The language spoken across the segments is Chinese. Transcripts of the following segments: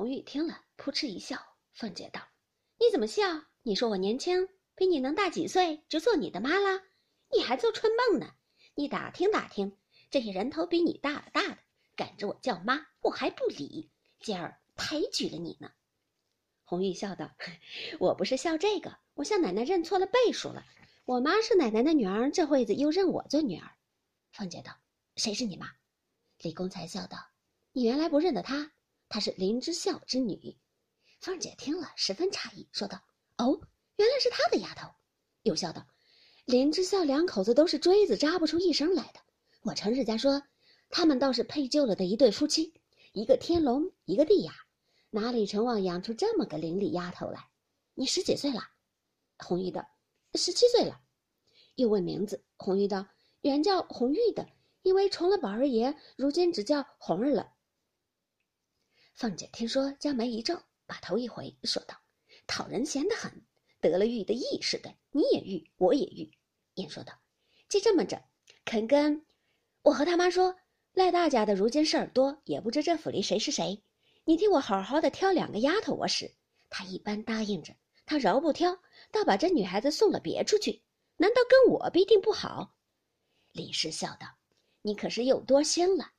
红玉听了，扑哧一笑。凤姐道：“你怎么笑？你说我年轻，比你能大几岁，就做你的妈了？你还做春梦呢？你打听打听，这些人头比你大的大的，赶着我叫妈，我还不理，今儿抬举了你呢。”红玉笑道：“ 我不是笑这个，我向奶奶认错了辈数了。我妈是奶奶的女儿，这会子又认我做女儿。”凤姐道：“谁是你妈？”李公才笑道：“你原来不认得她，她是林之孝之女。”凤姐听了十分诧异，说道：“哦，原来是他的丫头。”又笑道：“林之孝两口子都是锥子扎不出一声来的。我成日家说，他们倒是配就了的一对夫妻，一个天龙，一个地雅。”哪里成望养出这么个伶俐丫头来？你十几岁了？红玉道：“十七岁了。”又问名字，红玉道：“原叫红玉的，因为重了宝二爷，如今只叫红儿了。”凤姐听说，将眉一皱，把头一回，说道：“讨人嫌得很，得了玉的意似的，你也玉，我也玉。”言说道：“既这么着，肯跟我和他妈说，赖大家的如今事儿多，也不知这府里谁是谁。”你替我好好的挑两个丫头，我使他一般答应着，他饶不挑，倒把这女孩子送了别处去，难道跟我必定不好？李氏笑道：“你可是又多心了。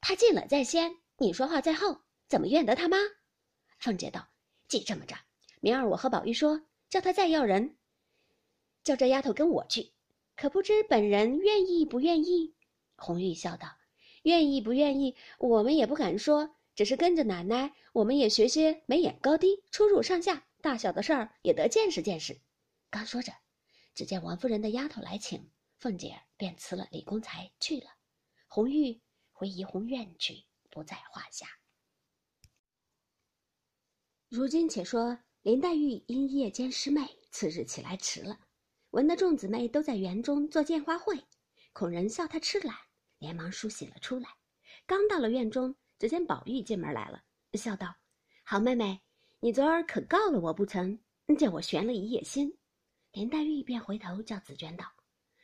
他进了在先，你说话在后，怎么怨得他妈？”凤姐道：“既这么着，明儿我和宝玉说，叫他再要人，叫这丫头跟我去，可不知本人愿意不愿意？”红玉笑道：“愿意不愿意，我们也不敢说。”只是跟着奶奶，我们也学些眉眼高低、出入上下、大小的事儿，也得见识见识。刚说着，只见王夫人的丫头来请，凤姐便辞了李公才去了。红玉回怡红院去，不在话下。如今且说林黛玉因夜间失寐，次日起来迟了，闻得众姊妹都在园中做见花会，恐人笑她痴懒，连忙梳洗了出来。刚到了院中。只见宝玉进门来了，笑道：“好妹妹，你昨儿可告了我不曾？叫我悬了一夜心。”林黛玉便回头叫紫娟道：“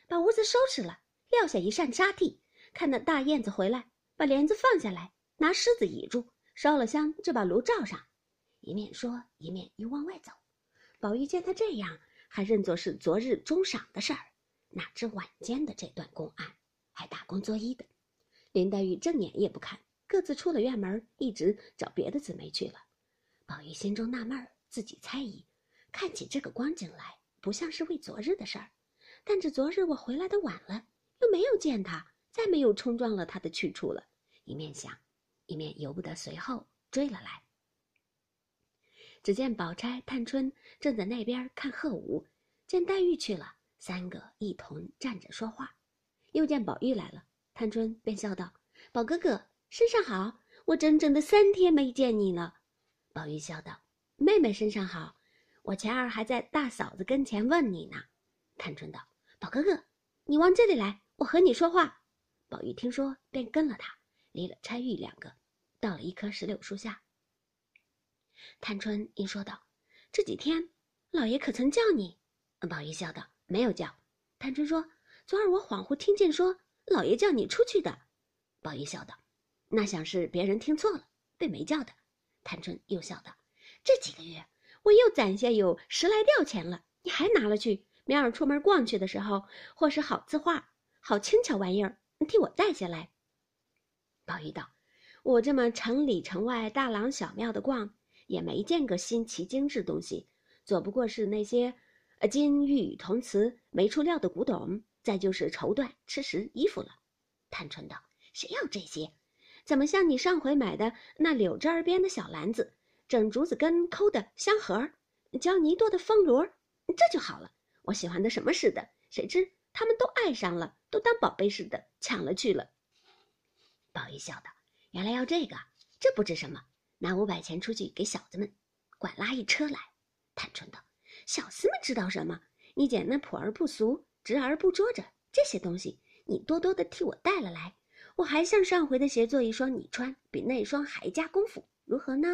把屋子收拾了，撂下一扇纱屉，看那大燕子回来，把帘子放下来，拿狮子倚住，烧了香，就把炉罩上。”一面说，一面又往外走。宝玉见他这样，还认作是昨日中晌的事儿，哪知晚间的这段公案，还打工作揖的。林黛玉正眼也不看。各自出了院门，一直找别的姊妹去了。宝玉心中纳闷儿，自己猜疑，看起这个光景来，不像是为昨日的事儿。但这昨日我回来的晚了，又没有见他，再没有冲撞了他的去处了。一面想，一面由不得随后追了来。只见宝钗、探春正在那边看鹤舞，见黛玉去了，三个一同站着说话。又见宝玉来了，探春便笑道：“宝哥哥。”身上好，我整整的三天没见你了。宝玉笑道：“妹妹身上好，我前儿还在大嫂子跟前问你呢。”探春道：“宝哥哥，你往这里来，我和你说话。”宝玉听说，便跟了他，离了钗玉两个，到了一棵石榴树下。探春应说道：“这几天，老爷可曾叫你？”宝玉笑道：“没有叫。”探春说：“昨儿我恍惚听见说，老爷叫你出去的。”宝玉笑道。那想是别人听错了，被没叫的。探春又笑道：“这几个月，我又攒下有十来吊钱了，你还拿了去？明儿出门逛去的时候，或是好字画、好轻巧玩意儿，你替我带下来。”宝玉道：“我这么城里城外大廊小庙的逛，也没见个新奇精致东西，左不过是那些，呃，金玉铜瓷没出料的古董，再就是绸缎、吃食、衣服了。”探春道：“谁要这些？”怎么像你上回买的那柳枝儿编的小篮子，整竹子根抠的香盒，胶泥做的风炉，这就好了。我喜欢的什么似的，谁知他们都爱上了，都当宝贝似的抢了去了。宝玉笑道：“原来要这个，这不值什么，拿五百钱出去给小子们，管拉一车来。”探春道：“小厮们知道什么？你捡那朴而不俗、直而不拙着这些东西，你多多的替我带了来。”我还像上回的鞋做一双，你穿比那双还加功夫，如何呢？